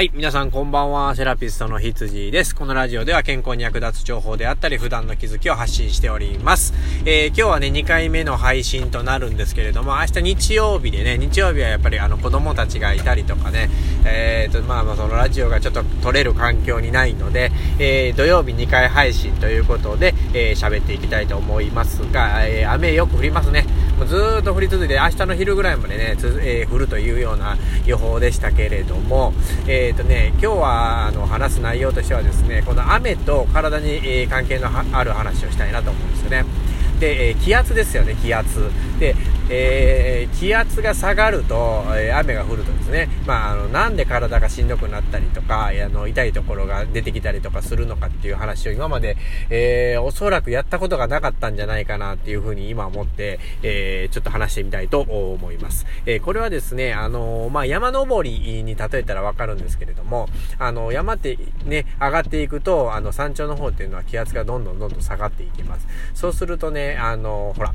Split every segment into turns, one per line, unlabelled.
はい、皆さんこんばんは。セラピストの羊です。このラジオでは健康に役立つ情報であったり、普段の気づきを発信しております。えー、今日はね、2回目の配信となるんですけれども、明日日曜日でね、日曜日はやっぱりあの子供たちがいたりとかね、えーと、まあまあそのラジオがちょっと撮れる環境にないので、えー、土曜日2回配信ということで、えー、喋っていきたいと思いますが、えー、雨よく降りますね。もずっと降り続いて、明日の昼ぐらいまでね、つえー、降るというような予報でしたけれども、えーとね、今日はあの話す内容としてはですねこの雨と体に、え、関係のある話をしたいなと思うんですよね。で、え、気圧ですよね、気圧。で、えー、気圧が下がると、えー、雨が降るとですね、まあ、あの、なんで体がしんどくなったりとか、あの、痛いところが出てきたりとかするのかっていう話を今まで、えー、おそらくやったことがなかったんじゃないかなっていうふうに今思って、えー、ちょっと話してみたいと思います。えー、これはですね、あの、まあ、山登りに例えたらわかるんですけれども、あの、山ってね、上がっていくと、あの、山頂の方っていうのは気圧がどんどんどんどん下がっていきます。そうするとね、あの、ほら、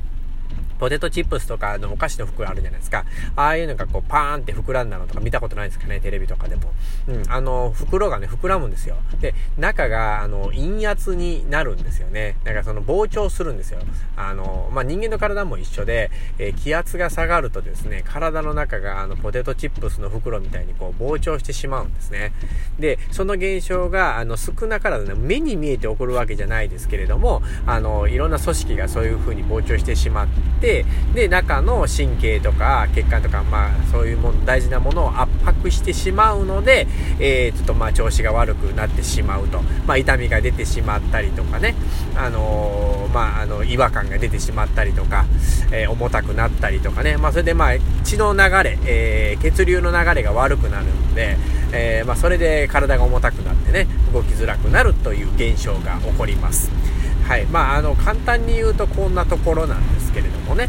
ポテトチップスとかのお菓子の袋あるじゃないですか。ああいうのがこうパーンって膨らんだのとか見たことないですかね、テレビとかでも。うん、あの、袋がね、膨らむんですよ。で、中が、あの、陰圧になるんですよね。だからその膨張するんですよ。あの、まあ、人間の体も一緒で、えー、気圧が下がるとですね、体の中があの、ポテトチップスの袋みたいにこう膨張してしまうんですね。で、その現象が、あの、少なからずね、目に見えて起こるわけじゃないですけれども、あの、いろんな組織がそういう風に膨張してしまって、て、で、中の神経とか血管とか、まあ、そういうもの、大事なものを圧迫してしまうので、えー、ちょっとまあ、調子が悪くなってしまうと。まあ、痛みが出てしまったりとかね、あのー、まあ、あの、違和感が出てしまったりとか、えー、重たくなったりとかね、まあ、それでまあ、血の流れ、えー、血流の流れが悪くなるので、えー、まあ、それで体が重たくなってね、動きづらくなるという現象が起こります。はい。まあ、あの、簡単に言うとこんなところなんですけれどもね。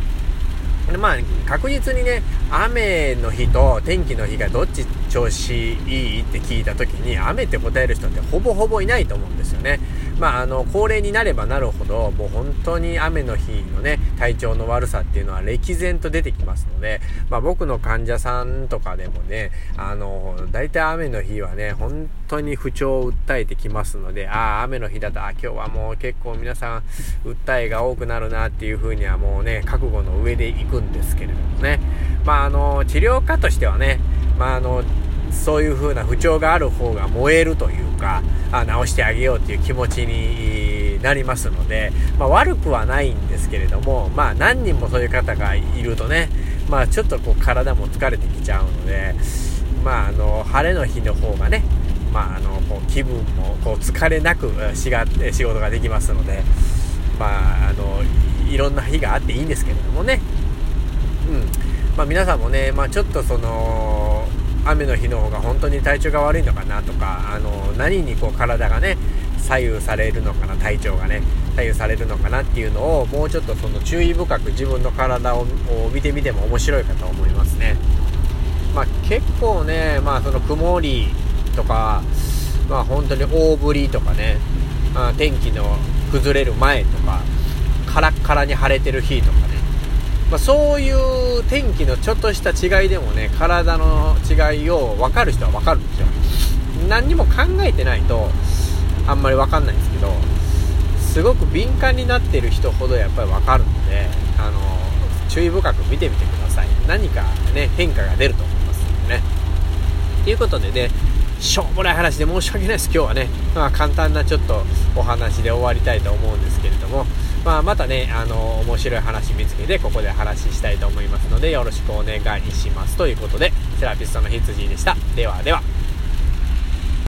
まあ、確実にね、雨の日と天気の日がどっち調子いいって聞いた時に、雨って答える人ってほぼほぼいないと思うんですよね。まあ、あの、高齢になればなるほど、もう本当に雨の日のね、体調の悪さっていうのは歴然と出てきますので、まあ僕の患者さんとかでもね、あの、大体雨の日はね、本当に不調を訴えてきますので、ああ、雨の日だと、あ今日はもう結構皆さん、訴えが多くなるなっていう風にはもうね、覚悟の上で行くんですけれどもね。まああの、治療家としてはね、まああの、そういう風な不調がある方が燃えるというか、あ直してあげようっていう気持ちになりますので、まあ、悪くはないんですけれども、まあ、何人もそういう方がいるとね、まあ、ちょっとこう体も疲れてきちゃうので、まあ、あの晴れの日の方がね、まあ、あのこう気分もこう疲れなくしが仕事ができますので、まあ、あのいろんな日があっていいんですけれどもね、うん。まあ、皆さんもね、まあ、ちょっとその雨の日の方が本当に体調が悪いのかなとかあの何にこう体がね左右されるのかな体調がね左右されるのかなっていうのをもうちょっとその注意深く自分の体を見てみても面白いかと思いますね。まあ結構ねまあその曇りとかまあ本当に大降りとかね、まあ、天気の崩れる前とかカラッカラに晴れてる日とかまあ、そういう天気のちょっとした違いでもね体の違いを分かる人は分かるんですよ。何にも考えてないとあんまり分かんないんですけどすごく敏感になってる人ほどやっぱり分かるのであの注意深く見てみてください。何かね変化が出ると思いますのでね。ということでねしょうもない話で申し訳ないです。今日はね、まあ、簡単なちょっとお話で終わりたいと思うんですけれどもまあ、またね、あの、面白い話見つけて、ここで話したいと思いますので、よろしくお願いします。ということで、セラピストの羊でした。ではでは。